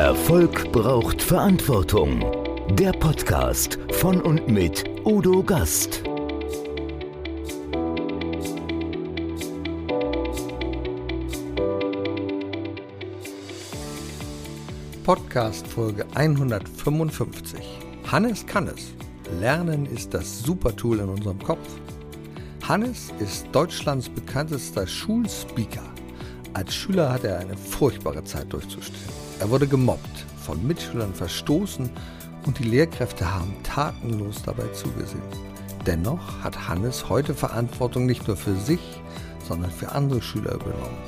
Erfolg braucht Verantwortung. Der Podcast von und mit Udo Gast. Podcast Folge 155. Hannes kann es. Lernen ist das Supertool in unserem Kopf. Hannes ist Deutschlands bekanntester Schulspeaker. Als Schüler hat er eine furchtbare Zeit durchzustehen. Er wurde gemobbt, von Mitschülern verstoßen und die Lehrkräfte haben tatenlos dabei zugesehen. Dennoch hat Hannes heute Verantwortung nicht nur für sich, sondern für andere Schüler übernommen.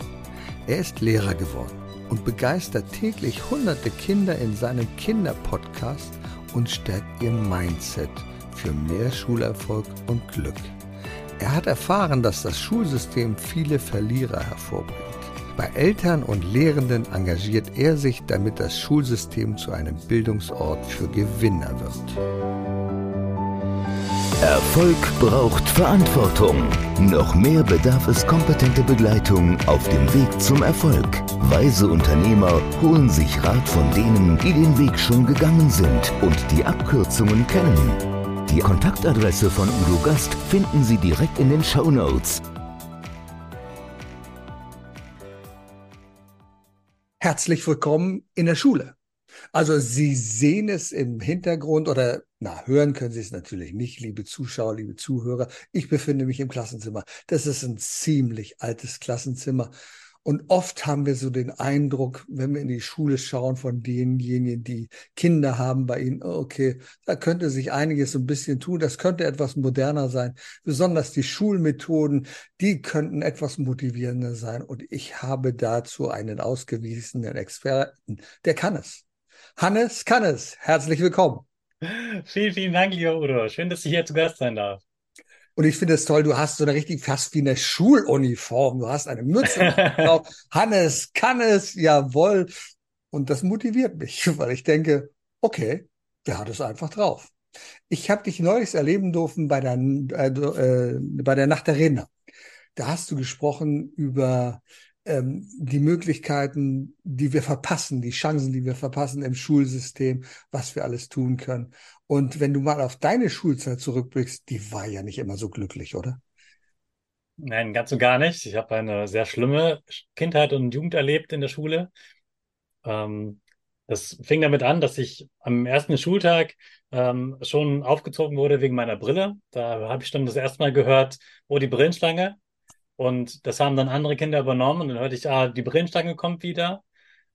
Er ist Lehrer geworden und begeistert täglich hunderte Kinder in seinem Kinderpodcast und stärkt ihr Mindset für mehr Schulerfolg und Glück. Er hat erfahren, dass das Schulsystem viele Verlierer hervorbringt. Bei Eltern und Lehrenden engagiert er sich, damit das Schulsystem zu einem Bildungsort für Gewinner wird. Erfolg braucht Verantwortung. Noch mehr bedarf es kompetente Begleitung auf dem Weg zum Erfolg. Weise Unternehmer holen sich Rat von denen, die den Weg schon gegangen sind und die Abkürzungen kennen. Die Kontaktadresse von Udo Gast finden Sie direkt in den Show Notes. Herzlich willkommen in der Schule. Also Sie sehen es im Hintergrund oder na, hören können Sie es natürlich nicht, liebe Zuschauer, liebe Zuhörer. Ich befinde mich im Klassenzimmer. Das ist ein ziemlich altes Klassenzimmer. Und oft haben wir so den Eindruck, wenn wir in die Schule schauen von denjenigen, die Kinder haben bei ihnen, okay, da könnte sich einiges so ein bisschen tun, das könnte etwas moderner sein. Besonders die Schulmethoden, die könnten etwas motivierender sein. Und ich habe dazu einen ausgewiesenen Experten, der kann es. Hannes kann es. Herzlich willkommen. Vielen, vielen Dank, lieber Udo. Schön, dass ich hier zu Gast sein darf. Und ich finde es toll, du hast so eine richtig fast wie eine Schuluniform. Du hast eine Mütze drauf. Hannes kann es, jawohl. Und das motiviert mich, weil ich denke, okay, der hat es einfach drauf. Ich habe dich neulich erleben dürfen bei der, äh, äh, bei der Nacht der Redner. Da hast du gesprochen über ähm, die Möglichkeiten, die wir verpassen, die Chancen, die wir verpassen im Schulsystem, was wir alles tun können. Und wenn du mal auf deine Schulzeit zurückblickst, die war ja nicht immer so glücklich, oder? Nein, ganz und gar nicht. Ich habe eine sehr schlimme Kindheit und Jugend erlebt in der Schule. Ähm, das fing damit an, dass ich am ersten Schultag ähm, schon aufgezogen wurde wegen meiner Brille. Da habe ich dann das erste Mal gehört, oh, die Brillenschlange. Und das haben dann andere Kinder übernommen und dann hörte ich, ah, die Brillenstange kommt wieder.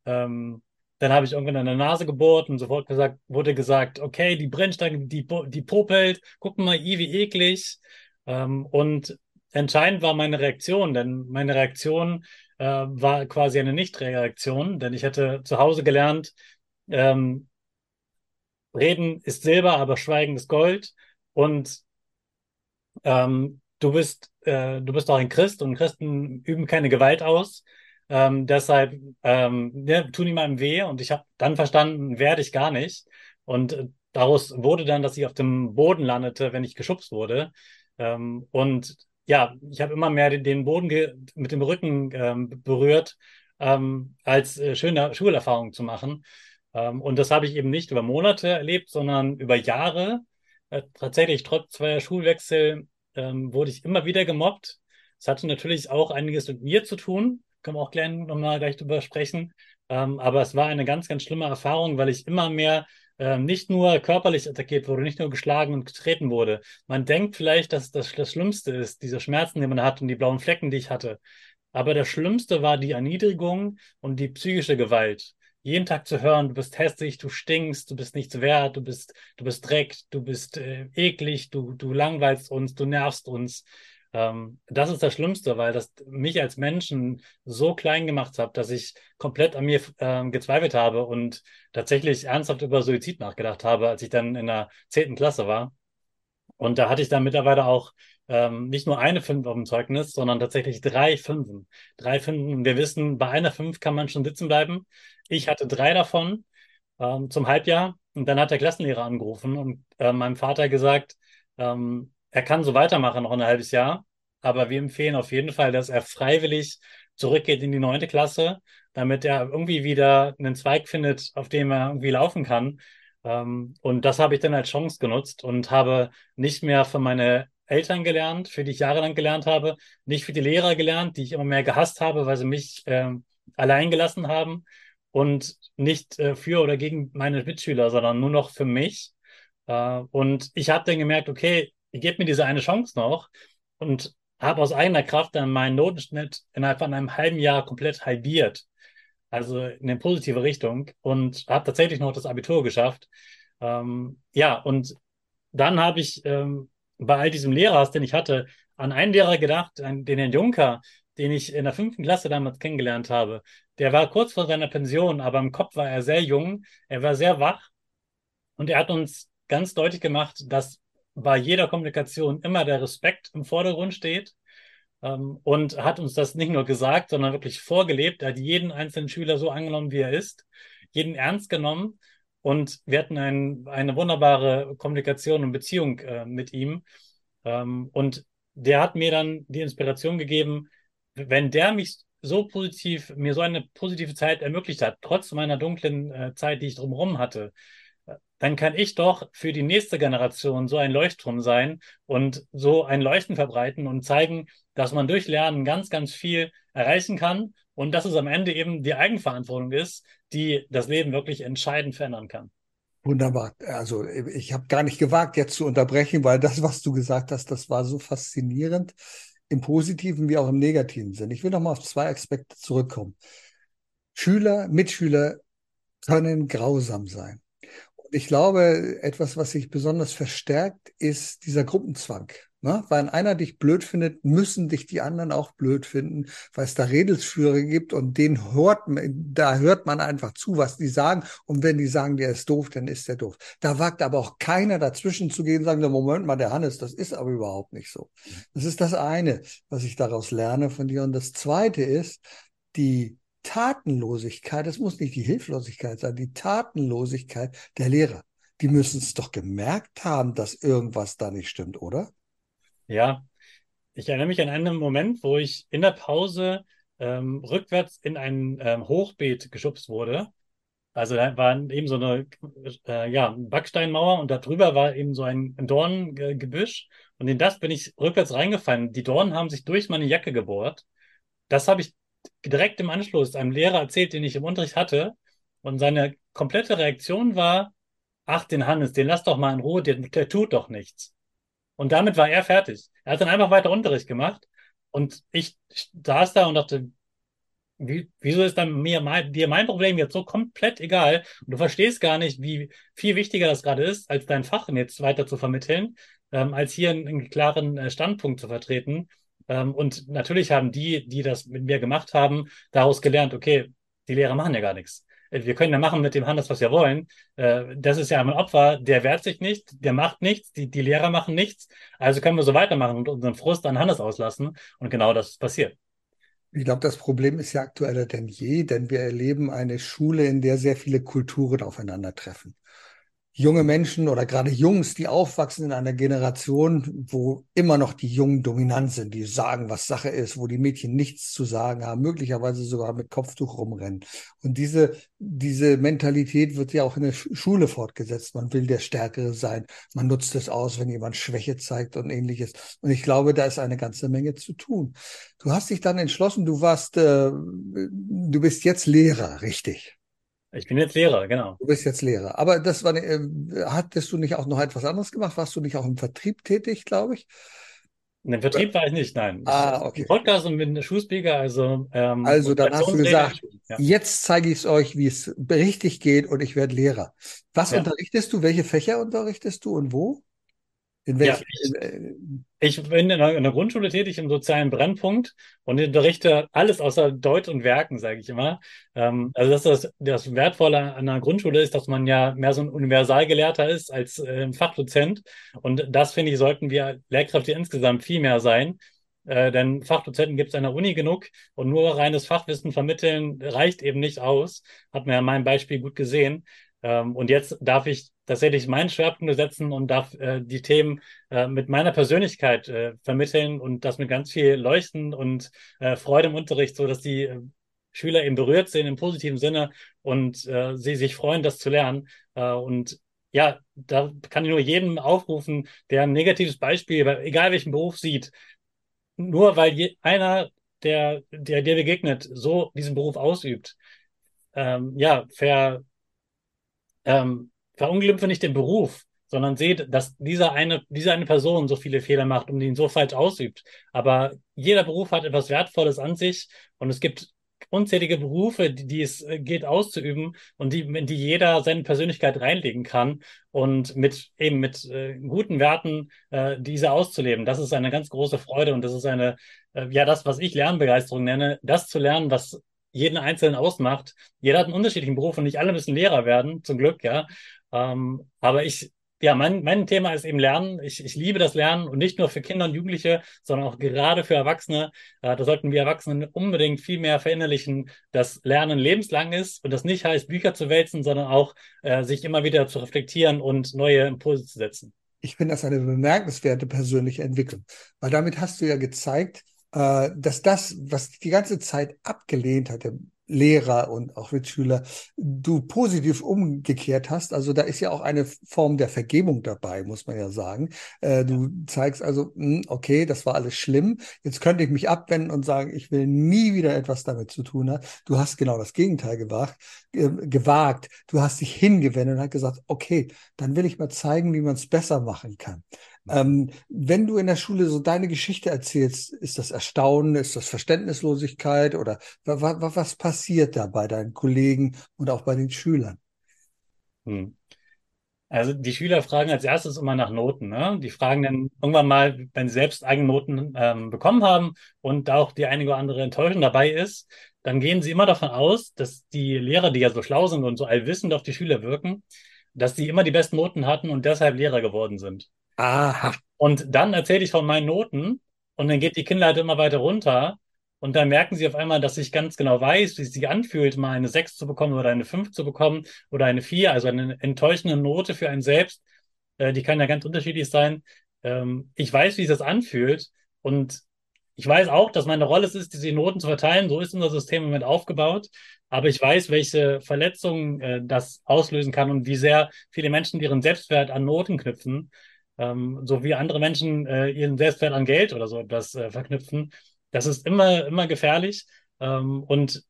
Ähm, dann habe ich irgendwann an der Nase gebohrt und sofort gesagt, wurde gesagt, okay, die Brennstange, die, die popelt, guck mal, i, wie eklig. Ähm, und entscheidend war meine Reaktion, denn meine Reaktion äh, war quasi eine Nicht-Reaktion, denn ich hätte zu Hause gelernt, ähm, Reden ist Silber, aber Schweigen ist Gold. Und ähm, du bist, äh, du bist auch ein Christ und Christen üben keine Gewalt aus. Ähm, deshalb ähm, ne, tun ihm weh und ich habe dann verstanden, werde ich gar nicht. Und äh, daraus wurde dann, dass ich auf dem Boden landete, wenn ich geschubst wurde. Ähm, und ja, ich habe immer mehr den, den Boden mit dem Rücken ähm, berührt, ähm, als äh, schöne Schulerfahrung zu machen. Ähm, und das habe ich eben nicht über Monate erlebt, sondern über Jahre. Äh, tatsächlich, trotz zweier Schulwechsel ähm, wurde ich immer wieder gemobbt. Es hatte natürlich auch einiges mit mir zu tun können wir auch gleich nochmal gleich drüber sprechen. Ähm, aber es war eine ganz, ganz schlimme Erfahrung, weil ich immer mehr ähm, nicht nur körperlich attackiert wurde, nicht nur geschlagen und getreten wurde. Man denkt vielleicht, dass das das Schlimmste ist, diese Schmerzen, die man hat und die blauen Flecken, die ich hatte. Aber das Schlimmste war die Erniedrigung und die psychische Gewalt. Jeden Tag zu hören, du bist hässlich, du stinkst, du bist nichts wert, du bist, du bist Dreck, du bist äh, eklig, du, du langweilst uns, du nervst uns. Ähm, das ist das Schlimmste, weil das mich als Menschen so klein gemacht hat, dass ich komplett an mir äh, gezweifelt habe und tatsächlich ernsthaft über Suizid nachgedacht habe, als ich dann in der zehnten Klasse war. Und da hatte ich dann mittlerweile auch ähm, nicht nur eine Fünf auf dem Zeugnis, sondern tatsächlich drei Fünfen. Drei Fünfen. Wir wissen, bei einer Fünf kann man schon sitzen bleiben. Ich hatte drei davon ähm, zum Halbjahr. Und dann hat der Klassenlehrer angerufen und äh, meinem Vater gesagt, ähm, er kann so weitermachen noch ein halbes Jahr. aber wir empfehlen auf jeden Fall, dass er freiwillig zurückgeht in die neunte Klasse, damit er irgendwie wieder einen Zweig findet, auf dem er irgendwie laufen kann. Ähm, und das habe ich dann als Chance genutzt und habe nicht mehr von meinen Eltern gelernt, für die ich jahrelang gelernt habe, nicht für die Lehrer gelernt, die ich immer mehr gehasst habe, weil sie mich äh, allein gelassen haben und nicht äh, für oder gegen meine Mitschüler, sondern nur noch für mich. Äh, und ich habe dann gemerkt, okay, ich gebe mir diese eine Chance noch und habe aus eigener Kraft dann meinen Notenschnitt innerhalb von einem halben Jahr komplett halbiert. Also in eine positive Richtung und habe tatsächlich noch das Abitur geschafft. Ähm, ja, und dann habe ich ähm, bei all diesem Lehrers, den ich hatte, an einen Lehrer gedacht, an den Herrn Juncker, den ich in der fünften Klasse damals kennengelernt habe. Der war kurz vor seiner Pension, aber im Kopf war er sehr jung, er war sehr wach und er hat uns ganz deutlich gemacht, dass bei jeder Kommunikation immer der Respekt im Vordergrund steht ähm, und hat uns das nicht nur gesagt, sondern wirklich vorgelebt. Er hat jeden einzelnen Schüler so angenommen, wie er ist, jeden ernst genommen und wir hatten ein, eine wunderbare Kommunikation und Beziehung äh, mit ihm. Ähm, und der hat mir dann die Inspiration gegeben, wenn der mich so positiv, mir so eine positive Zeit ermöglicht hat, trotz meiner dunklen äh, Zeit, die ich drumherum hatte, dann kann ich doch für die nächste Generation so ein Leuchtturm sein und so ein Leuchten verbreiten und zeigen, dass man durch Lernen ganz, ganz viel erreichen kann und dass es am Ende eben die Eigenverantwortung ist, die das Leben wirklich entscheidend verändern kann. Wunderbar. Also ich habe gar nicht gewagt, jetzt zu unterbrechen, weil das, was du gesagt hast, das war so faszinierend im positiven wie auch im negativen Sinn. Ich will noch mal auf zwei Aspekte zurückkommen. Schüler, Mitschüler können grausam sein ich glaube, etwas, was sich besonders verstärkt, ist dieser Gruppenzwang. Ne? Weil einer dich blöd findet, müssen dich die anderen auch blöd finden, weil es da Redelsführer gibt und den hört, da hört man einfach zu, was die sagen. Und wenn die sagen, der ist doof, dann ist der doof. Da wagt aber auch keiner dazwischen zu gehen und sagen, Moment mal, der Hannes, das ist aber überhaupt nicht so. Das ist das eine, was ich daraus lerne von dir. Und das zweite ist, die Tatenlosigkeit, das muss nicht die Hilflosigkeit sein, die Tatenlosigkeit der Lehrer. Die müssen es doch gemerkt haben, dass irgendwas da nicht stimmt, oder? Ja, ich erinnere mich an einen Moment, wo ich in der Pause ähm, rückwärts in ein ähm, Hochbeet geschubst wurde. Also da war eben so eine äh, ja, Backsteinmauer und darüber war eben so ein Dorngebüsch. Und in das bin ich rückwärts reingefallen. Die Dornen haben sich durch meine Jacke gebohrt. Das habe ich direkt im Anschluss einem Lehrer erzählt, den ich im Unterricht hatte. Und seine komplette Reaktion war, ach, den Hannes, den lass doch mal in Ruhe, der, der tut doch nichts. Und damit war er fertig. Er hat dann einfach weiter Unterricht gemacht. Und ich saß da und dachte, wie, wieso ist dann mir mein, dir mein Problem jetzt so komplett egal? Und du verstehst gar nicht, wie viel wichtiger das gerade ist, als dein Fach jetzt weiter zu vermitteln, ähm, als hier einen, einen klaren äh, Standpunkt zu vertreten. Ähm, und natürlich haben die, die das mit mir gemacht haben, daraus gelernt, okay, die Lehrer machen ja gar nichts. Äh, wir können ja machen mit dem Hannes, was wir wollen. Äh, das ist ja ein Opfer, der wehrt sich nicht, der macht nichts, die, die Lehrer machen nichts. Also können wir so weitermachen und unseren Frust an Hannes auslassen. Und genau das passiert. Ich glaube, das Problem ist ja aktueller denn je, denn wir erleben eine Schule, in der sehr viele Kulturen aufeinandertreffen junge Menschen oder gerade Jungs, die aufwachsen in einer Generation, wo immer noch die Jungen dominant sind, die sagen, was Sache ist, wo die Mädchen nichts zu sagen haben, möglicherweise sogar mit Kopftuch rumrennen. Und diese, diese Mentalität wird ja auch in der Schule fortgesetzt. Man will der Stärkere sein. Man nutzt es aus, wenn jemand Schwäche zeigt und ähnliches. Und ich glaube, da ist eine ganze Menge zu tun. Du hast dich dann entschlossen, du warst, äh, du bist jetzt Lehrer, richtig? Ich bin jetzt Lehrer, genau. Du bist jetzt Lehrer. Aber das war, äh, hattest du nicht auch noch etwas anderes gemacht? Warst du nicht auch im Vertrieb tätig, glaube ich? In dem Vertrieb war ich nicht, nein. Ah, okay. Ich Podcast und bin Schuhspeaker, also. Ähm, also dann hast du gesagt, ja. jetzt zeige ich es euch, wie es richtig geht und ich werde Lehrer. Was ja. unterrichtest du? Welche Fächer unterrichtest du und wo? In welchen, ja, ich, ich, bin in der, Grundschule tätig im sozialen Brennpunkt und unterrichte alles außer Deutsch und Werken, sage ich immer. Ähm, also das, das, das Wertvolle an einer Grundschule ist, dass man ja mehr so ein Universalgelehrter ist als äh, Fachdozent. Und das, finde ich, sollten wir Lehrkräfte insgesamt viel mehr sein. Äh, denn Fachdozenten gibt es an der Uni genug und nur reines Fachwissen vermitteln reicht eben nicht aus. Hat man ja in meinem Beispiel gut gesehen. Ähm, und jetzt darf ich tatsächlich meinen Schwerpunkt setzen und darf äh, die Themen äh, mit meiner Persönlichkeit äh, vermitteln und das mit ganz viel Leuchten und äh, Freude im Unterricht, so dass die äh, Schüler eben berührt sind im positiven Sinne und äh, sie sich freuen, das zu lernen. Und ja, da kann ich nur jedem aufrufen, der ein negatives Beispiel, egal welchen Beruf sieht, nur weil je, einer, der, der dir begegnet, so diesen Beruf ausübt, ähm, ja, ver, ähm, verunglimpfe nicht den Beruf, sondern seht, dass dieser eine, diese eine Person so viele Fehler macht und ihn so falsch ausübt. Aber jeder Beruf hat etwas Wertvolles an sich und es gibt unzählige Berufe, die, die es äh, geht auszuüben und die, in die jeder seine Persönlichkeit reinlegen kann und mit eben mit äh, guten Werten äh, diese auszuleben. Das ist eine ganz große Freude und das ist eine, äh, ja, das, was ich Lernbegeisterung nenne, das zu lernen, was jeden Einzelnen ausmacht. Jeder hat einen unterschiedlichen Beruf und nicht alle müssen Lehrer werden, zum Glück, ja. Ähm, aber ich, ja, mein, mein Thema ist eben Lernen. Ich, ich liebe das Lernen und nicht nur für Kinder und Jugendliche, sondern auch gerade für Erwachsene. Äh, da sollten wir Erwachsenen unbedingt viel mehr verinnerlichen, dass Lernen lebenslang ist und das nicht heißt, Bücher zu wälzen, sondern auch äh, sich immer wieder zu reflektieren und neue Impulse zu setzen. Ich finde das eine bemerkenswerte persönliche Entwicklung, weil damit hast du ja gezeigt, äh, dass das, was die ganze Zeit abgelehnt hat, der Lehrer und auch Mitschüler, du positiv umgekehrt hast. Also da ist ja auch eine Form der Vergebung dabei, muss man ja sagen. Äh, du zeigst also, hm, okay, das war alles schlimm. Jetzt könnte ich mich abwenden und sagen, ich will nie wieder etwas damit zu tun haben. Du hast genau das Gegenteil gewagt. gewagt. Du hast dich hingewendet und hast gesagt, okay, dann will ich mal zeigen, wie man es besser machen kann. Ähm, wenn du in der Schule so deine Geschichte erzählst, ist das Erstaunen, ist das Verständnislosigkeit oder was, passiert da bei deinen Kollegen und auch bei den Schülern? Hm. Also die Schüler fragen als erstes immer nach Noten. Ne? Die fragen dann irgendwann mal, wenn sie selbst eigene Noten ähm, bekommen haben und auch die einige oder andere Enttäuschung dabei ist, dann gehen sie immer davon aus, dass die Lehrer, die ja so schlau sind und so allwissend auf die Schüler wirken, dass die immer die besten Noten hatten und deshalb Lehrer geworden sind. Aha. Und dann erzähle ich von meinen Noten und dann geht die Kinnlade immer weiter runter und dann merken sie auf einmal, dass ich ganz genau weiß, wie es sich anfühlt, mal eine 6 zu bekommen oder eine 5 zu bekommen oder eine 4, also eine enttäuschende Note für einen selbst. Äh, die kann ja ganz unterschiedlich sein. Ähm, ich weiß, wie es das anfühlt und ich weiß auch, dass meine Rolle es ist, diese Noten zu verteilen. So ist unser System im Moment aufgebaut. Aber ich weiß, welche Verletzungen äh, das auslösen kann und wie sehr viele Menschen ihren Selbstwert an Noten knüpfen ähm, so wie andere Menschen äh, ihren Selbstwert an Geld oder so etwas äh, verknüpfen. Das ist immer, immer gefährlich. Ähm, und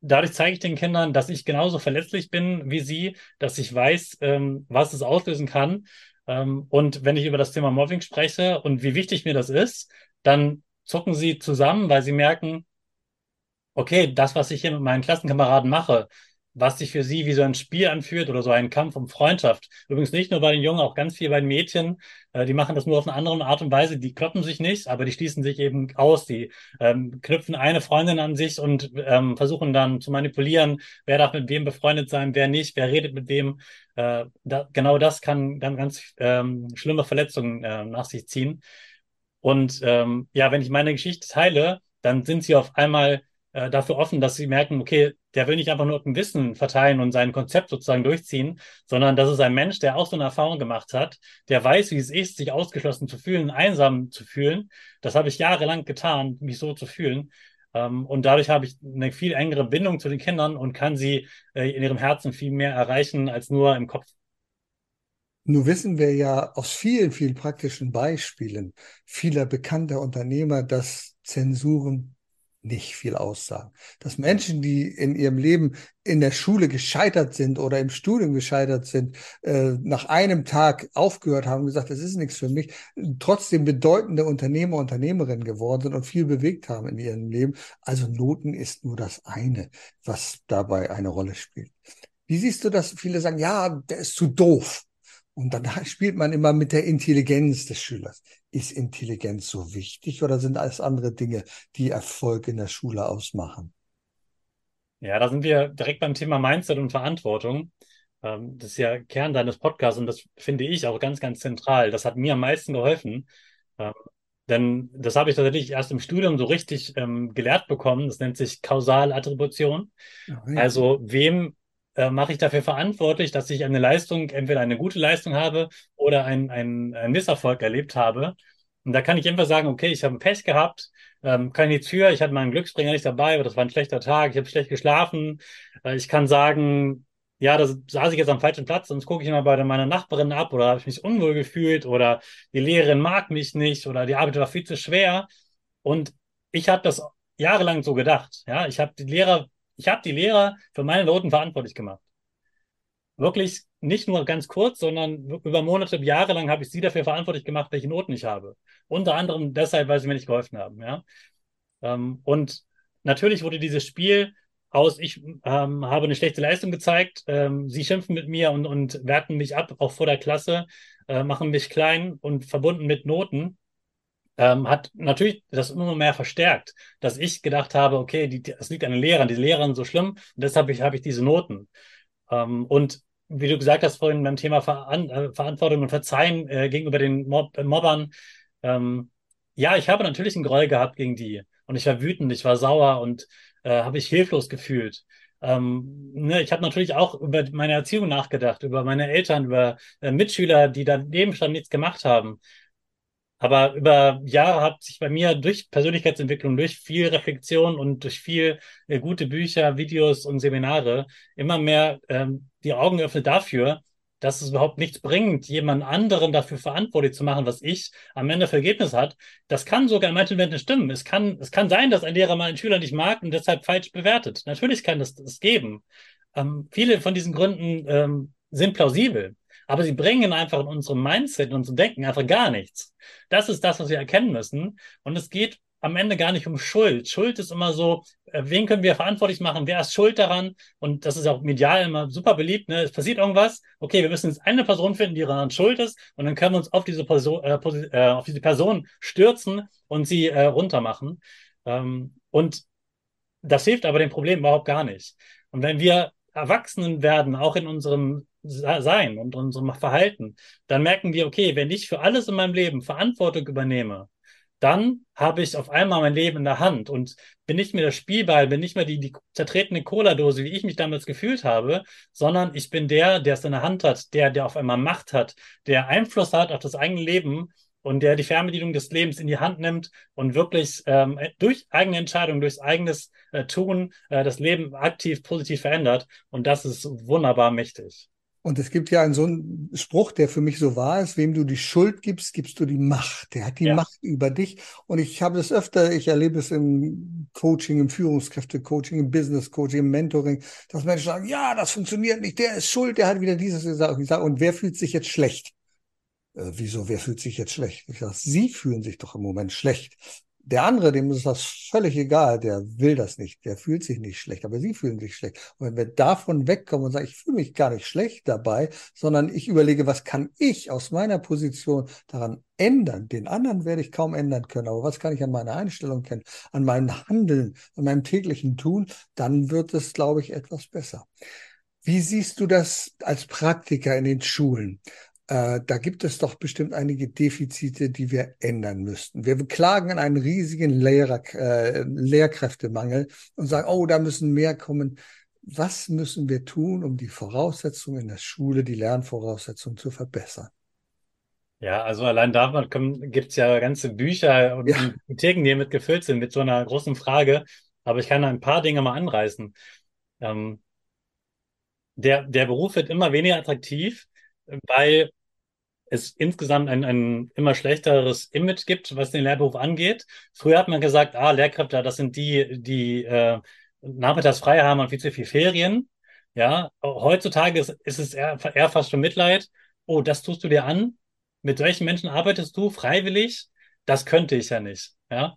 dadurch zeige ich den Kindern, dass ich genauso verletzlich bin wie sie, dass ich weiß, ähm, was es auslösen kann. Ähm, und wenn ich über das Thema Mobbing spreche und wie wichtig mir das ist, dann zucken sie zusammen, weil sie merken, okay, das, was ich hier mit meinen Klassenkameraden mache, was sich für sie wie so ein Spiel anfühlt oder so ein Kampf um Freundschaft. Übrigens nicht nur bei den Jungen, auch ganz viel bei den Mädchen. Äh, die machen das nur auf eine andere Art und Weise. Die kloppen sich nicht, aber die schließen sich eben aus. Die ähm, knüpfen eine Freundin an sich und ähm, versuchen dann zu manipulieren, wer darf mit wem befreundet sein, wer nicht, wer redet mit wem. Äh, da, genau das kann dann ganz ähm, schlimme Verletzungen äh, nach sich ziehen. Und ähm, ja, wenn ich meine Geschichte teile, dann sind sie auf einmal äh, dafür offen, dass sie merken, okay, der will nicht einfach nur ein Wissen verteilen und sein Konzept sozusagen durchziehen, sondern das ist ein Mensch, der auch so eine Erfahrung gemacht hat, der weiß, wie es ist, sich ausgeschlossen zu fühlen, einsam zu fühlen. Das habe ich jahrelang getan, mich so zu fühlen. Ähm, und dadurch habe ich eine viel engere Bindung zu den Kindern und kann sie äh, in ihrem Herzen viel mehr erreichen als nur im Kopf. Nur wissen wir ja aus vielen, vielen praktischen Beispielen vieler bekannter Unternehmer, dass Zensuren nicht viel aussagen. Dass Menschen, die in ihrem Leben in der Schule gescheitert sind oder im Studium gescheitert sind, äh, nach einem Tag aufgehört haben und gesagt, das ist nichts für mich, trotzdem bedeutende Unternehmer, Unternehmerinnen geworden sind und viel bewegt haben in ihrem Leben. Also Noten ist nur das eine, was dabei eine Rolle spielt. Wie siehst du das? Viele sagen, ja, der ist zu doof. Und dann spielt man immer mit der Intelligenz des Schülers. Ist Intelligenz so wichtig oder sind alles andere Dinge, die Erfolg in der Schule ausmachen? Ja, da sind wir direkt beim Thema Mindset und Verantwortung. Ähm, das ist ja Kern deines Podcasts und das finde ich auch ganz, ganz zentral. Das hat mir am meisten geholfen. Ähm, denn das habe ich tatsächlich erst im Studium so richtig ähm, gelehrt bekommen. Das nennt sich Kausalattribution. Ja. Also wem äh, mache ich dafür verantwortlich, dass ich eine Leistung, entweder eine gute Leistung habe oder einen ein Misserfolg erlebt habe. Und da kann ich einfach sagen, okay, ich habe Pech gehabt, ähm, kann nichts für, ich hatte meinen Glücksbringer nicht dabei, aber das war ein schlechter Tag, ich habe schlecht geschlafen. Äh, ich kann sagen, ja, da saß ich jetzt am falschen Platz, sonst gucke ich mal bei meiner Nachbarin ab oder habe ich mich unwohl gefühlt oder die Lehrerin mag mich nicht oder die Arbeit war viel zu schwer. Und ich habe das jahrelang so gedacht. Ja, ich habe die Lehrer, ich habe die Lehrer für meine Noten verantwortlich gemacht. Wirklich nicht nur ganz kurz, sondern über Monate, Jahre lang habe ich sie dafür verantwortlich gemacht, welche Noten ich habe. Unter anderem deshalb, weil sie mir nicht geholfen haben. Ja, ähm, und natürlich wurde dieses Spiel aus, ich ähm, habe eine schlechte Leistung gezeigt, ähm, sie schimpfen mit mir und, und werten mich ab, auch vor der Klasse, äh, machen mich klein und verbunden mit Noten, ähm, hat natürlich das immer mehr verstärkt, dass ich gedacht habe, okay, die, das liegt an den Lehrern, die Lehrer sind so schlimm und deshalb habe ich, hab ich diese Noten. Ähm, und wie du gesagt hast vorhin beim Thema Veran äh, Verantwortung und Verzeihen äh, gegenüber den Mob Mobbern, ähm, ja, ich habe natürlich einen Groll gehabt gegen die und ich war wütend, ich war sauer und äh, habe ich hilflos gefühlt. Ähm, ne, ich habe natürlich auch über meine Erziehung nachgedacht, über meine Eltern, über äh, Mitschüler, die daneben schon nichts gemacht haben. Aber über Jahre hat sich bei mir durch Persönlichkeitsentwicklung, durch viel Reflexion und durch viel äh, gute Bücher, Videos und Seminare immer mehr ähm, die Augen geöffnet dafür, dass es überhaupt nichts bringt, jemand anderen dafür verantwortlich zu machen, was ich am Ende für Ergebnis hat. Das kann sogar in manchen Momenten stimmen. Es kann, es kann sein, dass ein Lehrer mal einen Schüler nicht mag und deshalb falsch bewertet. Natürlich kann das, das geben. Ähm, viele von diesen Gründen ähm, sind plausibel, aber sie bringen einfach in unserem Mindset, in unserem Denken einfach gar nichts. Das ist das, was wir erkennen müssen. Und es geht am Ende gar nicht um Schuld. Schuld ist immer so, äh, wen können wir verantwortlich machen? Wer ist schuld daran? Und das ist auch medial immer super beliebt. Ne? Es passiert irgendwas. Okay, wir müssen jetzt eine Person finden, die daran schuld ist. Und dann können wir uns auf diese Person, äh, äh, auf diese Person stürzen und sie äh, runtermachen. Ähm, und das hilft aber dem Problem überhaupt gar nicht. Und wenn wir Erwachsenen werden, auch in unserem Sein und unserem Verhalten, dann merken wir, okay, wenn ich für alles in meinem Leben Verantwortung übernehme, dann habe ich auf einmal mein Leben in der Hand. Und bin nicht mehr der Spielball, bin nicht mehr die, die zertretene Cola-Dose, wie ich mich damals gefühlt habe, sondern ich bin der, der es in der Hand hat, der, der auf einmal Macht hat, der Einfluss hat auf das eigene Leben und der die Fernbedienung des Lebens in die Hand nimmt und wirklich ähm, durch eigene Entscheidungen, durch eigenes äh, Tun äh, das Leben aktiv positiv verändert. Und das ist wunderbar mächtig. Und es gibt ja einen so einen Spruch, der für mich so wahr ist, wem du die Schuld gibst, gibst du die Macht. Der hat die ja. Macht über dich. Und ich habe das öfter, ich erlebe es im Coaching, im Führungskräfte-Coaching, im Business-Coaching, im Mentoring, dass Menschen sagen, ja, das funktioniert nicht, der ist schuld, der hat wieder dieses gesagt. Und wer fühlt sich jetzt schlecht? Äh, wieso, wer fühlt sich jetzt schlecht? Ich sage, Sie fühlen sich doch im Moment schlecht. Der andere, dem ist das völlig egal, der will das nicht, der fühlt sich nicht schlecht, aber sie fühlen sich schlecht. Und wenn wir davon wegkommen und sagen, ich fühle mich gar nicht schlecht dabei, sondern ich überlege, was kann ich aus meiner Position daran ändern? Den anderen werde ich kaum ändern können, aber was kann ich an meiner Einstellung kennen, an meinem Handeln, an meinem täglichen Tun? Dann wird es, glaube ich, etwas besser. Wie siehst du das als Praktiker in den Schulen? Äh, da gibt es doch bestimmt einige Defizite, die wir ändern müssten. Wir klagen an einen riesigen Lehrer, äh, Lehrkräftemangel und sagen, oh, da müssen mehr kommen. Was müssen wir tun, um die Voraussetzungen in der Schule, die Lernvoraussetzungen zu verbessern? Ja, also allein davon gibt es ja ganze Bücher und ja. Bibliotheken, die damit gefüllt sind mit so einer großen Frage. Aber ich kann ein paar Dinge mal anreißen. Ähm, der, der Beruf wird immer weniger attraktiv, weil es insgesamt ein, ein immer schlechteres Image gibt, was den Lehrberuf angeht. Früher hat man gesagt, ah, Lehrkräfte, das sind die, die äh, nachmittags frei haben und viel zu viel Ferien. Ja, heutzutage ist, ist es eher, eher fast schon Mitleid. Oh, das tust du dir an? Mit solchen Menschen arbeitest du freiwillig? Das könnte ich ja nicht. Ja,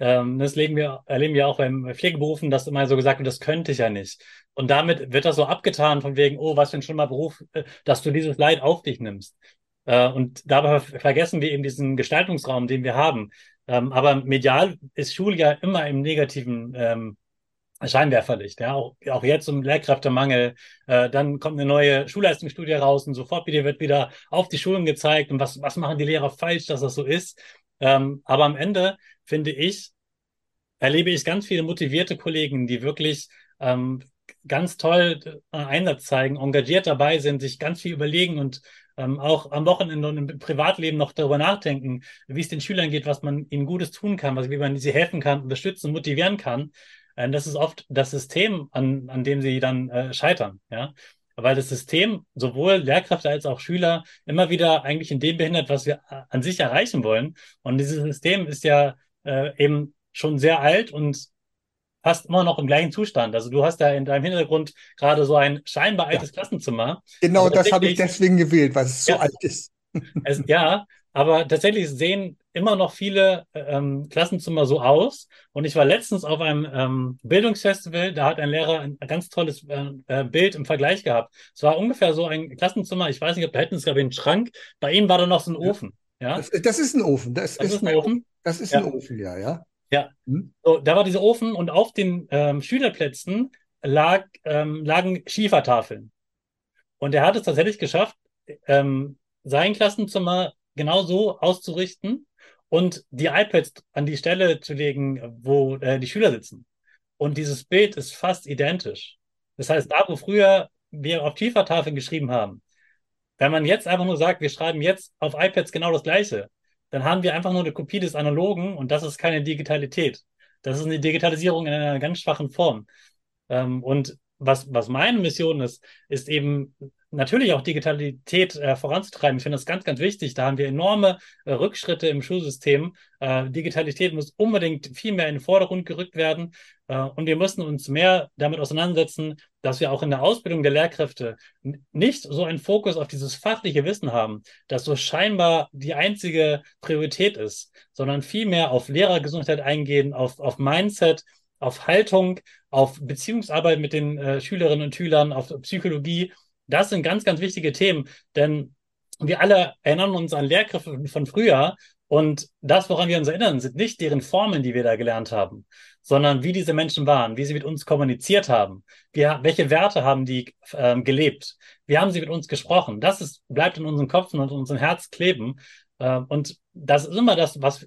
ähm, das erleben wir, erleben wir auch beim Pflegeberufen, dass immer so gesagt wird, das könnte ich ja nicht. Und damit wird das so abgetan von wegen, oh, was für ein schlimmer Beruf, äh, dass du dieses Leid auf dich nimmst. Äh, und dabei vergessen wir eben diesen Gestaltungsraum, den wir haben. Ähm, aber medial ist Schule ja immer im negativen ähm, Scheinwerferlicht, ja, auch, jetzt um Lehrkräftemangel, äh, dann kommt eine neue Schulleistungsstudie raus und sofort wieder wird wieder auf die Schulen gezeigt und was, was machen die Lehrer falsch, dass das so ist. Ähm, aber am Ende finde ich, erlebe ich ganz viele motivierte Kollegen, die wirklich ganz toll äh, Einsatz zeigen, engagiert dabei sind, sich ganz viel überlegen und ähm, auch am Wochenende und im Privatleben noch darüber nachdenken, wie es den Schülern geht, was man ihnen Gutes tun kann, was, wie man sie helfen kann, unterstützen, motivieren kann. Äh, das ist oft das System, an, an dem sie dann äh, scheitern. Ja? weil das System sowohl Lehrkräfte als auch Schüler immer wieder eigentlich in dem behindert, was wir äh, an sich erreichen wollen. Und dieses System ist ja äh, eben schon sehr alt und fast immer noch im gleichen Zustand. Also du hast da in deinem Hintergrund gerade so ein scheinbar altes ja. Klassenzimmer. Genau, das habe ich deswegen gewählt, weil es so ja, alt ist. Es, ja, aber tatsächlich sehen immer noch viele ähm, Klassenzimmer so aus. Und ich war letztens auf einem ähm, Bildungsfestival, da hat ein Lehrer ein ganz tolles äh, äh, Bild im Vergleich gehabt. Es war ungefähr so ein Klassenzimmer, ich weiß nicht, ob da hätten es, glaube ich, einen Schrank. Bei ihm war da noch so ein Ofen. Ja? Das, das ist ein Ofen. Das, das ist, ist, ein Ofen. Das ist ja. ein Ofen, ja, ja. Ja. Hm? So, da war dieser Ofen und auf den ähm, Schülerplätzen lag, ähm, lagen Schiefertafeln. Und er hat es tatsächlich geschafft, ähm, sein Klassenzimmer genau so auszurichten, und die iPads an die Stelle zu legen, wo äh, die Schüler sitzen. Und dieses Bild ist fast identisch. Das heißt, da, wo früher wir auf Schiefertafeln geschrieben haben, wenn man jetzt einfach nur sagt, wir schreiben jetzt auf iPads genau das Gleiche, dann haben wir einfach nur eine Kopie des Analogen und das ist keine Digitalität. Das ist eine Digitalisierung in einer ganz schwachen Form. Ähm, und was, was meine Mission ist, ist eben natürlich auch Digitalität äh, voranzutreiben. Ich finde das ganz, ganz wichtig. Da haben wir enorme äh, Rückschritte im Schulsystem. Äh, Digitalität muss unbedingt viel mehr in den Vordergrund gerückt werden. Äh, und wir müssen uns mehr damit auseinandersetzen, dass wir auch in der Ausbildung der Lehrkräfte nicht so einen Fokus auf dieses fachliche Wissen haben, das so scheinbar die einzige Priorität ist, sondern viel mehr auf Lehrergesundheit eingehen, auf, auf Mindset, auf Haltung, auf Beziehungsarbeit mit den äh, Schülerinnen und Schülern, auf Psychologie das sind ganz, ganz wichtige Themen, denn wir alle erinnern uns an Lehrkräfte von früher und das, woran wir uns erinnern, sind nicht deren Formen, die wir da gelernt haben, sondern wie diese Menschen waren, wie sie mit uns kommuniziert haben, wie, welche Werte haben die äh, gelebt, wie haben sie mit uns gesprochen. Das ist, bleibt in unseren Köpfen und in unserem Herz kleben. Äh, und das ist immer das, was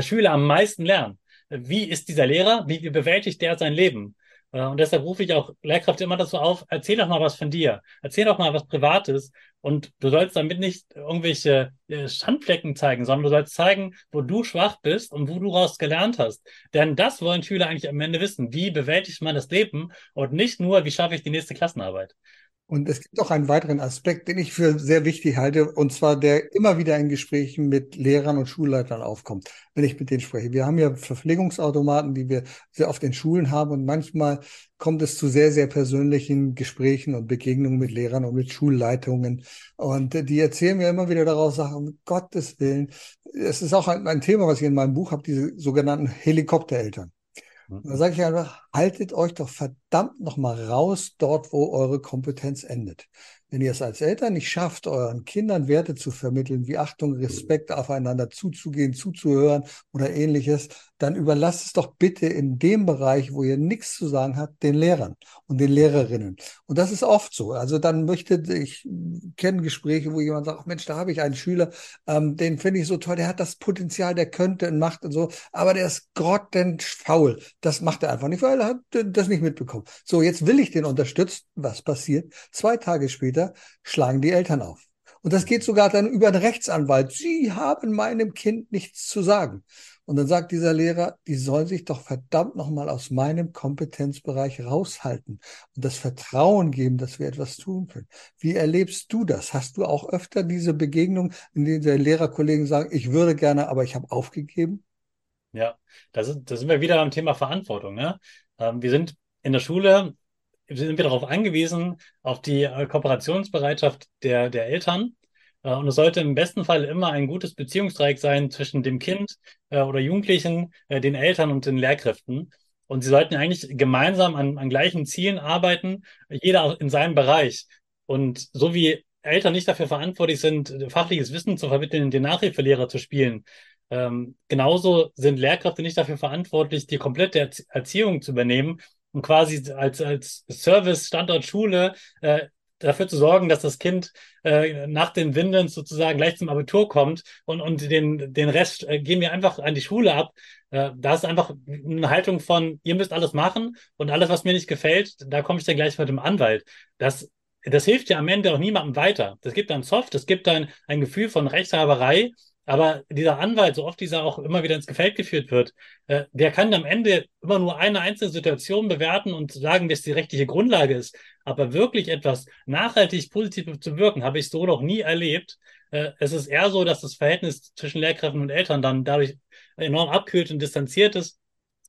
Schüler am meisten lernen. Wie ist dieser Lehrer? Wie, wie bewältigt der sein Leben? Äh, und deshalb rufe ich auch Lehrkräfte immer dazu auf, erzähl doch mal was von dir. Erzähl doch mal was Privates. Und du sollst damit nicht irgendwelche äh, Schandflecken zeigen, sondern du sollst zeigen, wo du schwach bist und wo du raus gelernt hast. Denn das wollen Schüler eigentlich am Ende wissen. Wie bewältigt man das Leben und nicht nur, wie schaffe ich die nächste Klassenarbeit. Und es gibt auch einen weiteren Aspekt, den ich für sehr wichtig halte, und zwar der immer wieder in Gesprächen mit Lehrern und Schulleitern aufkommt, wenn ich mit denen spreche. Wir haben ja Verpflegungsautomaten, die wir sehr oft in Schulen haben und manchmal kommt es zu sehr, sehr persönlichen Gesprächen und Begegnungen mit Lehrern und mit Schulleitungen. Und die erzählen mir immer wieder daraus, sagen, um Gottes Willen, es ist auch ein, ein Thema, was ich in meinem Buch habe, diese sogenannten Helikoptereltern. Und da sage ich einfach, haltet euch doch verdammt nochmal raus dort, wo eure Kompetenz endet. Wenn ihr es als Eltern nicht schafft, euren Kindern Werte zu vermitteln, wie Achtung, Respekt, aufeinander zuzugehen, zuzuhören oder ähnliches, dann überlasst es doch bitte in dem Bereich, wo ihr nichts zu sagen habt, den Lehrern und den Lehrerinnen. Und das ist oft so. Also dann möchte ich kenne Gespräche, wo jemand sagt, Mensch, da habe ich einen Schüler, ähm, den finde ich so toll, der hat das Potenzial, der könnte und macht und so, aber der ist grottend faul. Das macht er einfach nicht, weil er hat das nicht mitbekommen. So, jetzt will ich den unterstützen. Was passiert? Zwei Tage später schlagen die Eltern auf. Und das geht sogar dann über einen Rechtsanwalt. Sie haben meinem Kind nichts zu sagen. Und dann sagt dieser Lehrer, die soll sich doch verdammt nochmal aus meinem Kompetenzbereich raushalten und das Vertrauen geben, dass wir etwas tun können. Wie erlebst du das? Hast du auch öfter diese Begegnung, in denen der Lehrerkollegen sagen, ich würde gerne, aber ich habe aufgegeben? Ja, da sind, da sind wir wieder am Thema Verantwortung. Ne? Ähm, wir sind in der Schule, sind wir darauf angewiesen, auf die äh, Kooperationsbereitschaft der, der Eltern. Äh, und es sollte im besten Fall immer ein gutes Beziehungsdreieck sein zwischen dem Kind äh, oder Jugendlichen, den Eltern und den Lehrkräften. Und sie sollten eigentlich gemeinsam an, an gleichen Zielen arbeiten, jeder in seinem Bereich. Und so wie Eltern nicht dafür verantwortlich sind, fachliches Wissen zu vermitteln, den Nachhilfelehrer zu spielen, ähm, genauso sind Lehrkräfte nicht dafür verantwortlich, die komplette Erziehung zu übernehmen und quasi als, als Service-Standort Schule äh, dafür zu sorgen, dass das Kind äh, nach den Windeln sozusagen gleich zum Abitur kommt und, und den, den Rest äh, gehen wir einfach an die Schule ab. Äh, da ist einfach eine Haltung von, ihr müsst alles machen und alles, was mir nicht gefällt, da komme ich dann gleich mit dem Anwalt. Das, das hilft ja am Ende auch niemandem weiter. Das gibt dann Soft, das gibt dann ein Gefühl von Rechtshaberei aber dieser Anwalt, so oft dieser auch immer wieder ins Gefällt geführt wird, äh, der kann am Ende immer nur eine einzelne Situation bewerten und sagen, dass die rechtliche Grundlage ist. Aber wirklich etwas nachhaltig positiv zu wirken, habe ich so noch nie erlebt. Äh, es ist eher so, dass das Verhältnis zwischen Lehrkräften und Eltern dann dadurch enorm abkühlt und distanziert ist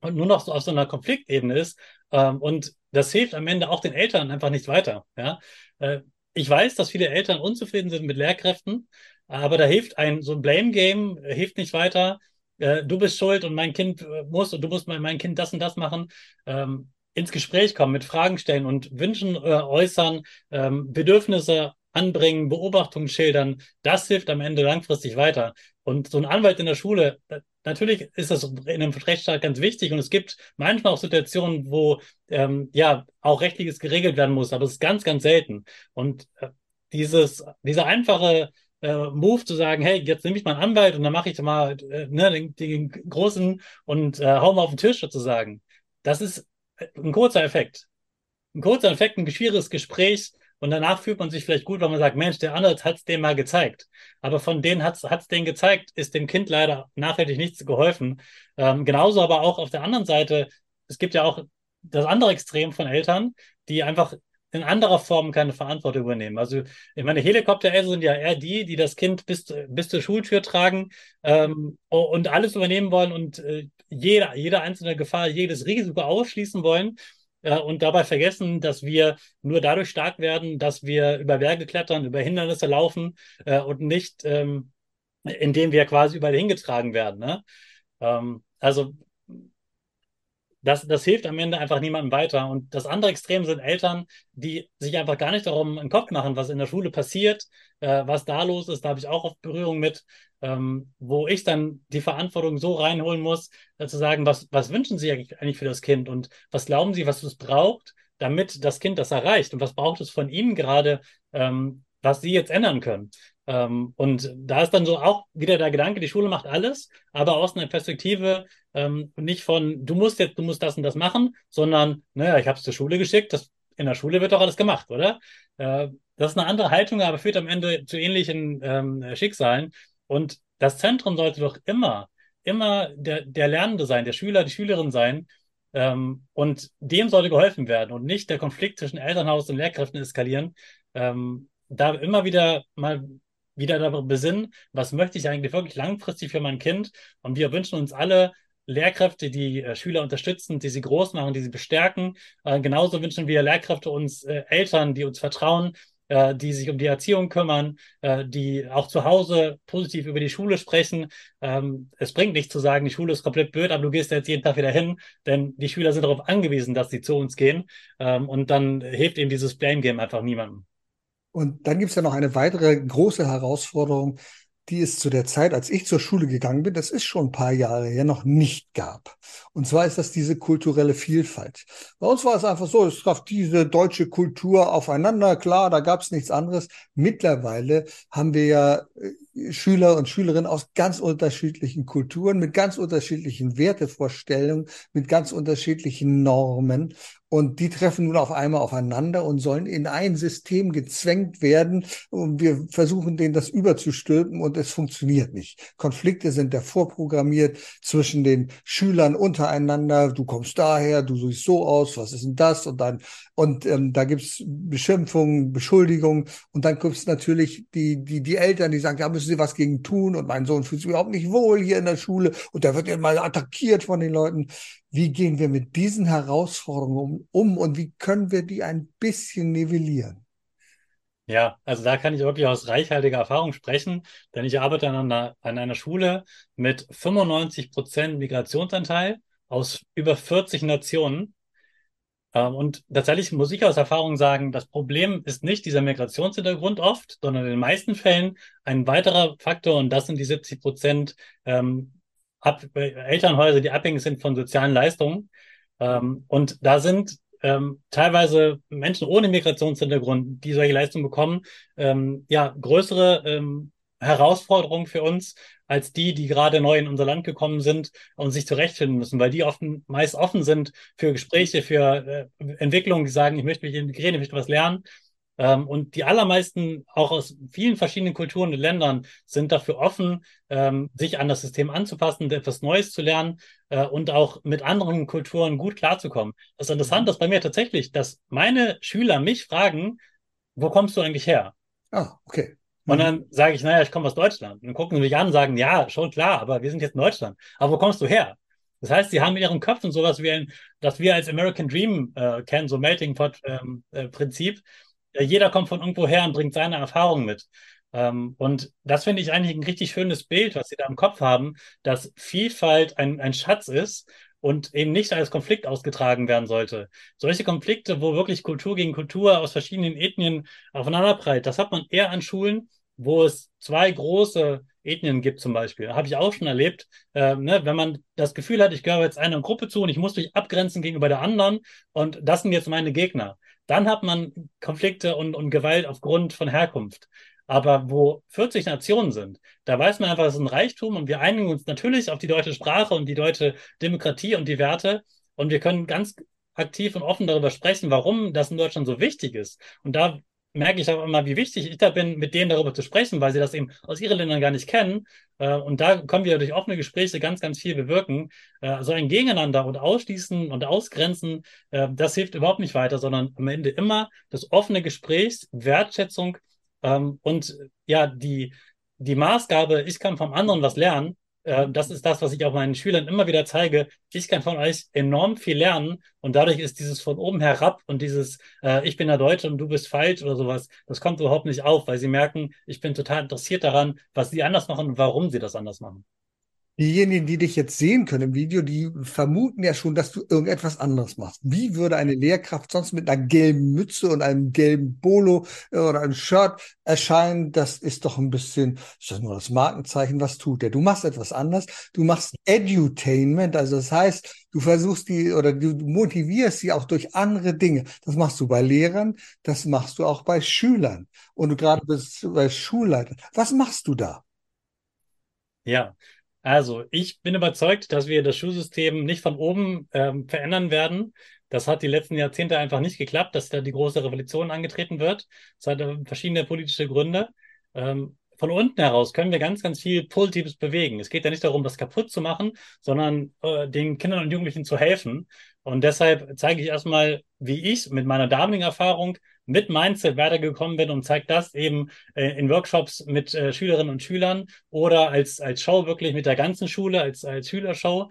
und nur noch so auf so einer Konfliktebene ist. Ähm, und das hilft am Ende auch den Eltern einfach nicht weiter. Ja? Äh, ich weiß, dass viele Eltern unzufrieden sind mit Lehrkräften aber da hilft ein, so ein Blame-Game äh, hilft nicht weiter. Äh, du bist schuld und mein Kind äh, muss und du musst mein, mein Kind das und das machen. Ähm, ins Gespräch kommen, mit Fragen stellen und Wünschen äh, äußern, ähm, Bedürfnisse anbringen, Beobachtungen schildern, das hilft am Ende langfristig weiter. Und so ein Anwalt in der Schule, natürlich ist das in einem Rechtsstaat ganz wichtig und es gibt manchmal auch Situationen, wo ähm, ja auch rechtliches geregelt werden muss, aber es ist ganz, ganz selten. Und äh, dieses, dieser einfache äh, Move zu sagen, hey, jetzt nehme ich mal einen Anwalt und dann mache ich mal äh, ne, den, den, großen und äh, hau mal auf den Tisch sozusagen. Das ist ein kurzer Effekt. Ein kurzer Effekt, ein schwieriges Gespräch und danach fühlt man sich vielleicht gut, weil man sagt, Mensch, der Anwalt hat es dem mal gezeigt. Aber von denen hat es denen gezeigt, ist dem Kind leider nachhaltig nichts geholfen. Ähm, genauso aber auch auf der anderen Seite, es gibt ja auch das andere Extrem von Eltern, die einfach in anderer Form keine Verantwortung übernehmen. Also ich meine, Helikoptereltern sind ja eher die, die das Kind bis, bis zur Schultür tragen ähm, und alles übernehmen wollen und äh, jede, jede einzelne Gefahr, jedes Risiko ausschließen wollen äh, und dabei vergessen, dass wir nur dadurch stark werden, dass wir über Berge klettern, über Hindernisse laufen äh, und nicht, ähm, indem wir quasi überall hingetragen werden. Ne? Ähm, also das, das hilft am Ende einfach niemandem weiter. Und das andere Extrem sind Eltern, die sich einfach gar nicht darum einen Kopf machen, was in der Schule passiert, äh, was da los ist. Da habe ich auch oft Berührung mit, ähm, wo ich dann die Verantwortung so reinholen muss, äh, zu sagen, was, was wünschen Sie eigentlich für das Kind und was glauben Sie, was es braucht, damit das Kind das erreicht und was braucht es von Ihnen gerade, ähm, was Sie jetzt ändern können. Ähm, und da ist dann so auch wieder der Gedanke, die Schule macht alles, aber aus einer Perspektive ähm, nicht von, du musst jetzt, du musst das und das machen, sondern, naja, ich habe es zur Schule geschickt, das, in der Schule wird doch alles gemacht, oder? Äh, das ist eine andere Haltung, aber führt am Ende zu ähnlichen ähm, Schicksalen. Und das Zentrum sollte doch immer, immer der, der Lernende sein, der Schüler, die Schülerin sein. Ähm, und dem sollte geholfen werden und nicht der Konflikt zwischen Elternhaus und Lehrkräften eskalieren. Ähm, da immer wieder mal wieder darüber besinnen, was möchte ich eigentlich wirklich langfristig für mein Kind. Und wir wünschen uns alle Lehrkräfte, die äh, Schüler unterstützen, die sie groß machen, die sie bestärken. Äh, genauso wünschen wir Lehrkräfte uns äh, Eltern, die uns vertrauen, äh, die sich um die Erziehung kümmern, äh, die auch zu Hause positiv über die Schule sprechen. Ähm, es bringt nichts zu sagen, die Schule ist komplett blöd, aber du gehst jetzt jeden Tag wieder hin, denn die Schüler sind darauf angewiesen, dass sie zu uns gehen. Ähm, und dann hilft eben dieses Blame Game einfach niemandem. Und dann gibt es ja noch eine weitere große Herausforderung, die es zu der Zeit, als ich zur Schule gegangen bin, das ist schon ein paar Jahre her, noch nicht gab. Und zwar ist das diese kulturelle Vielfalt. Bei uns war es einfach so, es traf diese deutsche Kultur aufeinander, klar, da gab es nichts anderes. Mittlerweile haben wir ja äh, Schüler und Schülerinnen aus ganz unterschiedlichen Kulturen, mit ganz unterschiedlichen Wertevorstellungen, mit ganz unterschiedlichen Normen. Und die treffen nun auf einmal aufeinander und sollen in ein System gezwängt werden. Und wir versuchen denen das überzustülpen und es funktioniert nicht. Konflikte sind da vorprogrammiert zwischen den Schülern untereinander. Du kommst daher, du siehst so aus, was ist denn das? Und dann, und ähm, da gibt's Beschimpfungen, Beschuldigungen. Und dann gibt's natürlich die, die, die Eltern, die sagen, ja, müssen sie was gegen tun. Und mein Sohn fühlt sich überhaupt nicht wohl hier in der Schule. Und der wird ja mal attackiert von den Leuten. Wie gehen wir mit diesen Herausforderungen um, und wie können wir die ein bisschen nivellieren? Ja, also da kann ich wirklich aus reichhaltiger Erfahrung sprechen, denn ich arbeite an einer, an einer Schule mit 95 Prozent Migrationsanteil aus über 40 Nationen. Ähm, und tatsächlich muss ich aus Erfahrung sagen, das Problem ist nicht dieser Migrationshintergrund oft, sondern in den meisten Fällen ein weiterer Faktor, und das sind die 70 Prozent ähm, Ab Elternhäuser, die abhängig sind von sozialen Leistungen. Ähm, und da sind ähm, teilweise Menschen ohne Migrationshintergrund, die solche Leistungen bekommen, ähm, ja, größere ähm, Herausforderungen für uns als die, die gerade neu in unser Land gekommen sind und sich zurechtfinden müssen, weil die offen, meist offen sind für Gespräche, für äh, Entwicklungen, die sagen, ich möchte mich integrieren, ich möchte was lernen. Ähm, und die allermeisten, auch aus vielen verschiedenen Kulturen und Ländern, sind dafür offen, ähm, sich an das System anzupassen, etwas Neues zu lernen äh, und auch mit anderen Kulturen gut klarzukommen. Das ist bei mir tatsächlich, dass meine Schüler mich fragen, wo kommst du eigentlich her? Ah, okay. Und dann sage ich, naja, ich komme aus Deutschland. Und dann gucken sie mich an und sagen, ja, schon klar, aber wir sind jetzt in Deutschland. Aber wo kommst du her? Das heißt, sie haben in ihren Köpfen sowas wie ein, das wir als American Dream äh, kennen, so Melting Pot ähm, äh, Prinzip. Äh, jeder kommt von irgendwo her und bringt seine Erfahrungen mit. Ähm, und das finde ich eigentlich ein richtig schönes Bild, was sie da im Kopf haben, dass Vielfalt ein, ein Schatz ist und eben nicht als Konflikt ausgetragen werden sollte. Solche Konflikte, wo wirklich Kultur gegen Kultur aus verschiedenen Ethnien aufeinanderprallt, das hat man eher an Schulen, wo es zwei große Ethnien gibt zum Beispiel. Habe ich auch schon erlebt, äh, ne, wenn man das Gefühl hat, ich gehöre jetzt einer Gruppe zu und ich muss mich abgrenzen gegenüber der anderen und das sind jetzt meine Gegner. Dann hat man Konflikte und, und Gewalt aufgrund von Herkunft. Aber wo 40 Nationen sind, da weiß man einfach, das ist ein Reichtum und wir einigen uns natürlich auf die deutsche Sprache und die deutsche Demokratie und die Werte. Und wir können ganz aktiv und offen darüber sprechen, warum das in Deutschland so wichtig ist. Und da merke ich auch immer, wie wichtig ich da bin, mit denen darüber zu sprechen, weil sie das eben aus ihren Ländern gar nicht kennen. Äh, und da können wir durch offene Gespräche ganz, ganz viel bewirken. Äh, so ein Gegeneinander und Ausschließen und Ausgrenzen, äh, das hilft überhaupt nicht weiter, sondern am Ende immer das offene Gespräch, Wertschätzung ähm, und ja, die, die Maßgabe, ich kann vom anderen was lernen, äh, das ist das, was ich auch meinen Schülern immer wieder zeige. Ich kann von euch enorm viel lernen und dadurch ist dieses von oben herab und dieses äh, ich bin der Deutsche und du bist falsch oder sowas, das kommt überhaupt nicht auf, weil sie merken, ich bin total interessiert daran, was sie anders machen und warum sie das anders machen. Diejenigen, die dich jetzt sehen können im Video, die vermuten ja schon, dass du irgendetwas anderes machst. Wie würde eine Lehrkraft sonst mit einer gelben Mütze und einem gelben Polo äh, oder einem Shirt erscheinen? Das ist doch ein bisschen, ist das nur das Markenzeichen? Was tut der? Du machst etwas anders. Du machst Edutainment, also das heißt, du versuchst die oder du motivierst sie auch durch andere Dinge. Das machst du bei Lehrern, das machst du auch bei Schülern und du gerade bist bei Schulleitern. Was machst du da? Ja, also, ich bin überzeugt, dass wir das Schulsystem nicht von oben ähm, verändern werden. Das hat die letzten Jahrzehnte einfach nicht geklappt, dass da die große Revolution angetreten wird. Das hat äh, verschiedene politische Gründe. Ähm, von unten heraus können wir ganz, ganz viel Positives bewegen. Es geht ja nicht darum, das kaputt zu machen, sondern äh, den Kindern und Jugendlichen zu helfen. Und deshalb zeige ich erstmal, wie ich mit meiner damaligen Erfahrung mit Mindset weitergekommen bin und zeige das eben äh, in Workshops mit äh, Schülerinnen und Schülern oder als, als Show wirklich mit der ganzen Schule, als, als Schülershow.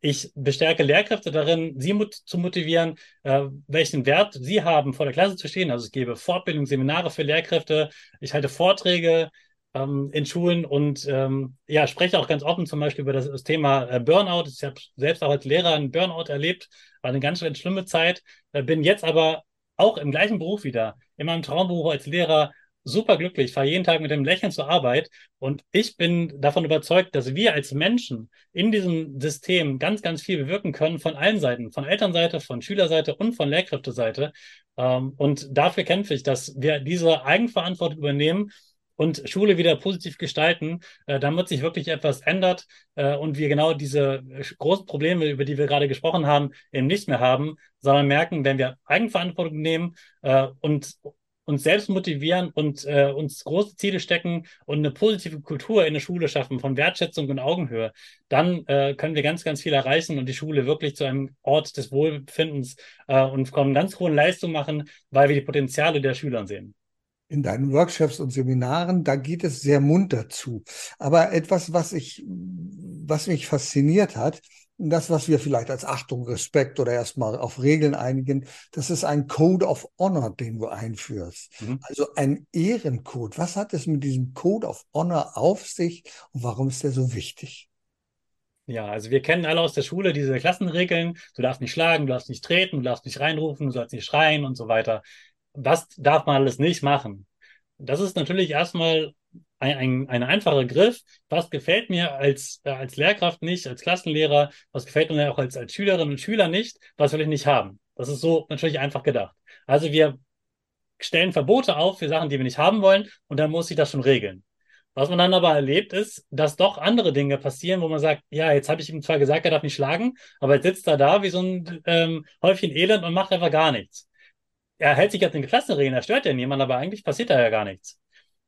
Ich bestärke Lehrkräfte darin, sie mut zu motivieren, äh, welchen Wert sie haben, vor der Klasse zu stehen. Also ich gebe Fortbildung, Seminare für Lehrkräfte, ich halte Vorträge ähm, in Schulen und ähm, ja, spreche auch ganz offen zum Beispiel über das, das Thema äh, Burnout. Ich habe selbst auch als Lehrer einen Burnout erlebt, war eine ganz, ganz schlimme Zeit, äh, bin jetzt aber auch im gleichen Beruf wieder, in meinem Traumberuf als Lehrer, super glücklich, fahre jeden Tag mit dem Lächeln zur Arbeit und ich bin davon überzeugt, dass wir als Menschen in diesem System ganz, ganz viel bewirken können von allen Seiten, von Elternseite, von Schülerseite und von Lehrkräfteseite. Ähm, und dafür kämpfe ich, dass wir diese Eigenverantwortung übernehmen und Schule wieder positiv gestalten, äh, damit sich wirklich etwas ändert äh, und wir genau diese äh, großen Probleme, über die wir gerade gesprochen haben, eben nicht mehr haben, sondern merken, wenn wir Eigenverantwortung nehmen äh, und uns selbst motivieren und äh, uns große Ziele stecken und eine positive Kultur in der Schule schaffen von Wertschätzung und Augenhöhe, dann äh, können wir ganz, ganz viel erreichen und die Schule wirklich zu einem Ort des Wohlbefindens äh, und von ganz hohen Leistungen machen, weil wir die Potenziale der Schüler sehen in deinen Workshops und Seminaren, da geht es sehr munter zu. Aber etwas, was ich, was mich fasziniert hat, das, was wir vielleicht als Achtung, Respekt oder erstmal auf Regeln einigen, das ist ein Code of Honor, den du einführst. Mhm. Also ein Ehrencode. Was hat es mit diesem Code of Honor auf sich und warum ist der so wichtig? Ja, also wir kennen alle aus der Schule diese Klassenregeln. Du darfst nicht schlagen, du darfst nicht treten, du darfst nicht reinrufen, du sollst nicht schreien und so weiter was darf man alles nicht machen? Das ist natürlich erstmal ein, ein, ein einfacher Griff. Was gefällt mir als, äh, als Lehrkraft nicht, als Klassenlehrer? Was gefällt mir auch als, als Schülerinnen und Schüler nicht? Was will ich nicht haben? Das ist so natürlich einfach gedacht. Also wir stellen Verbote auf für Sachen, die wir nicht haben wollen und dann muss sich das schon regeln. Was man dann aber erlebt ist, dass doch andere Dinge passieren, wo man sagt, ja, jetzt habe ich ihm zwar gesagt, er darf nicht schlagen, aber jetzt sitzt er da wie so ein ähm, Häufchen Elend und macht einfach gar nichts. Er hält sich jetzt in den Klassenregeln, er stört ja niemand, aber eigentlich passiert da ja gar nichts.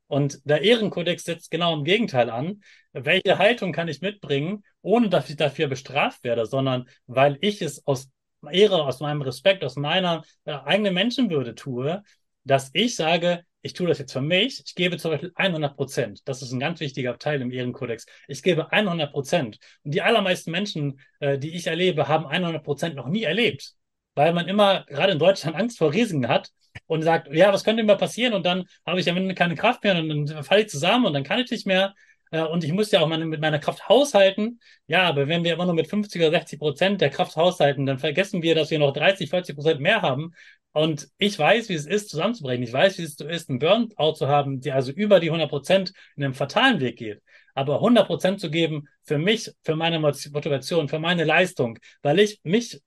Und der Ehrenkodex setzt genau im Gegenteil an. Welche Haltung kann ich mitbringen, ohne dass ich dafür bestraft werde, sondern weil ich es aus Ehre, aus meinem Respekt, aus meiner äh, eigenen Menschenwürde tue, dass ich sage, ich tue das jetzt für mich, ich gebe zum Beispiel 100 Prozent. Das ist ein ganz wichtiger Teil im Ehrenkodex. Ich gebe 100 Prozent. Und die allermeisten Menschen, äh, die ich erlebe, haben 100 Prozent noch nie erlebt. Weil man immer, gerade in Deutschland, Angst vor Risiken hat und sagt, ja, was könnte mir passieren? Und dann habe ich ja keine Kraft mehr und dann falle ich zusammen und dann kann ich nicht mehr. Äh, und ich muss ja auch mit meiner Kraft haushalten. Ja, aber wenn wir immer nur mit 50 oder 60 Prozent der Kraft haushalten, dann vergessen wir, dass wir noch 30, 40 Prozent mehr haben. Und ich weiß, wie es ist, zusammenzubrechen. Ich weiß, wie es ist, einen Burnout zu haben, der also über die 100 Prozent in einem fatalen Weg geht. Aber 100 Prozent zu geben für mich, für meine Motivation, für meine Leistung, weil ich mich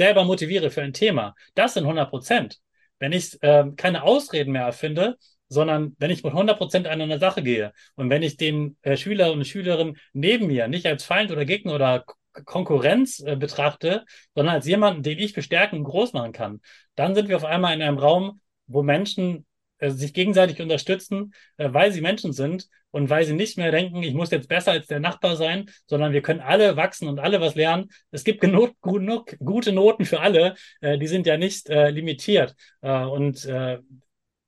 selber motiviere für ein Thema, das sind 100 Prozent. Wenn ich äh, keine Ausreden mehr erfinde, sondern wenn ich mit 100 Prozent an eine Sache gehe und wenn ich den äh, Schüler und Schülerin neben mir nicht als Feind oder Gegner oder Konkurrenz äh, betrachte, sondern als jemanden, den ich bestärken und groß machen kann, dann sind wir auf einmal in einem Raum, wo Menschen äh, sich gegenseitig unterstützen, äh, weil sie Menschen sind und weil sie nicht mehr denken, ich muss jetzt besser als der Nachbar sein, sondern wir können alle wachsen und alle was lernen. Es gibt genug, genug gute Noten für alle, äh, die sind ja nicht limitiert. Und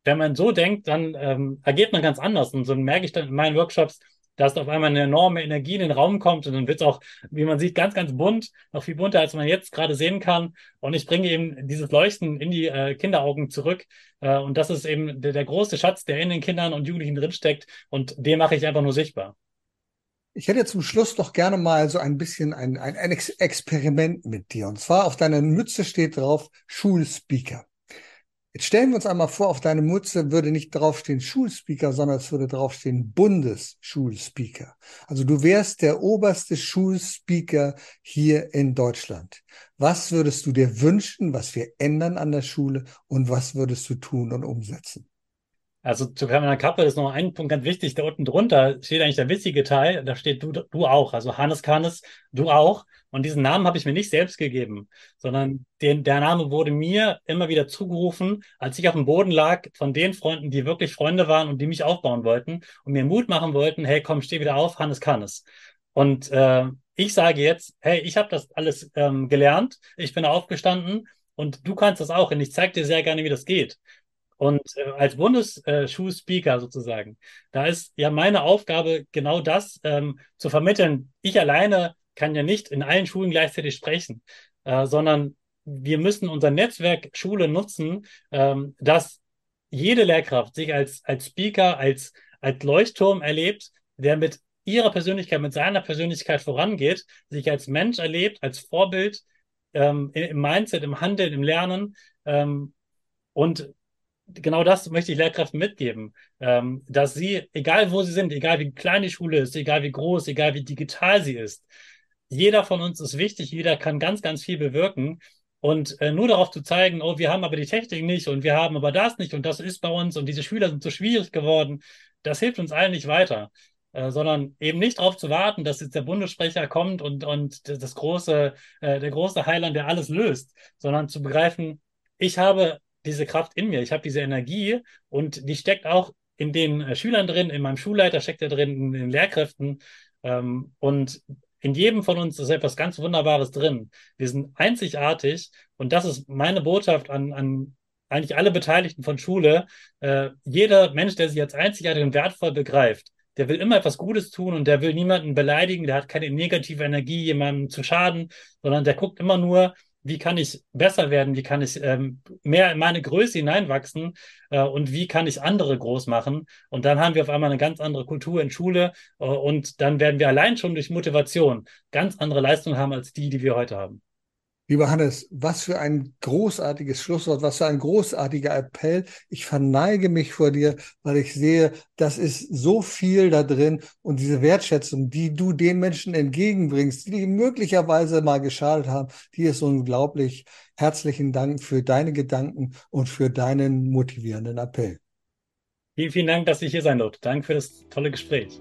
wenn man so denkt, dann ähm, agiert man ganz anders. Und so merke ich dann in meinen Workshops, dass auf einmal eine enorme Energie in den Raum kommt und dann wird es auch, wie man sieht, ganz, ganz bunt, noch viel bunter, als man jetzt gerade sehen kann. Und ich bringe eben dieses Leuchten in die äh, Kinderaugen zurück. Äh, und das ist eben der, der große Schatz, der in den Kindern und Jugendlichen drinsteckt. Und den mache ich einfach nur sichtbar. Ich hätte zum Schluss doch gerne mal so ein bisschen ein, ein, ein Experiment mit dir. Und zwar auf deiner Mütze steht drauf Schulspeaker. Jetzt stellen wir uns einmal vor, auf deine Mutze würde nicht draufstehen Schulspeaker, sondern es würde draufstehen Bundesschulspeaker. Also du wärst der oberste Schulspeaker hier in Deutschland. Was würdest du dir wünschen, was wir ändern an der Schule und was würdest du tun und umsetzen? Also zu meiner Kappe ist noch ein Punkt ganz wichtig. Da unten drunter steht eigentlich der wichtige Teil. Da steht du, du auch. Also Hannes Kannes, du auch. Und diesen Namen habe ich mir nicht selbst gegeben, sondern den, der Name wurde mir immer wieder zugerufen, als ich auf dem Boden lag, von den Freunden, die wirklich Freunde waren und die mich aufbauen wollten und mir Mut machen wollten, hey, komm, steh wieder auf, Hannes Kannes. Und äh, ich sage jetzt, hey, ich habe das alles ähm, gelernt, ich bin aufgestanden und du kannst das auch und ich zeige dir sehr gerne, wie das geht. Und äh, als Bundesschulspeaker sozusagen, da ist ja meine Aufgabe genau das ähm, zu vermitteln. Ich alleine kann ja nicht in allen Schulen gleichzeitig sprechen, äh, sondern wir müssen unser Netzwerk Schule nutzen, ähm, dass jede Lehrkraft sich als, als Speaker, als, als Leuchtturm erlebt, der mit ihrer Persönlichkeit, mit seiner Persönlichkeit vorangeht, sich als Mensch erlebt, als Vorbild ähm, im Mindset, im Handeln, im Lernen ähm, und genau das möchte ich Lehrkräften mitgeben, ähm, dass sie, egal wo sie sind, egal wie klein die Schule ist, egal wie groß, egal wie digital sie ist, jeder von uns ist wichtig, jeder kann ganz, ganz viel bewirken. Und äh, nur darauf zu zeigen, oh, wir haben aber die Technik nicht und wir haben aber das nicht und das ist bei uns und diese Schüler sind so schwierig geworden, das hilft uns allen nicht weiter. Äh, sondern eben nicht darauf zu warten, dass jetzt der Bundessprecher kommt und, und das große, äh, der große Heiland, der alles löst, sondern zu begreifen, ich habe diese Kraft in mir, ich habe diese Energie und die steckt auch in den äh, Schülern drin, in meinem Schulleiter steckt er drin, in den Lehrkräften. Ähm, und in jedem von uns ist etwas ganz Wunderbares drin. Wir sind einzigartig und das ist meine Botschaft an, an eigentlich alle Beteiligten von Schule. Äh, jeder Mensch, der sich als einzigartig und wertvoll begreift, der will immer etwas Gutes tun und der will niemanden beleidigen, der hat keine negative Energie, jemandem zu schaden, sondern der guckt immer nur, wie kann ich besser werden, wie kann ich ähm, mehr in meine Größe hineinwachsen äh, und wie kann ich andere groß machen. Und dann haben wir auf einmal eine ganz andere Kultur in Schule äh, und dann werden wir allein schon durch Motivation ganz andere Leistungen haben als die, die wir heute haben. Lieber Hannes, was für ein großartiges Schlusswort, was für ein großartiger Appell. Ich verneige mich vor dir, weil ich sehe, das ist so viel da drin und diese Wertschätzung, die du den Menschen entgegenbringst, die möglicherweise mal geschadet haben, die ist unglaublich. Herzlichen Dank für deine Gedanken und für deinen motivierenden Appell. Vielen, vielen Dank, dass ich hier sein durfte. Danke für das tolle Gespräch.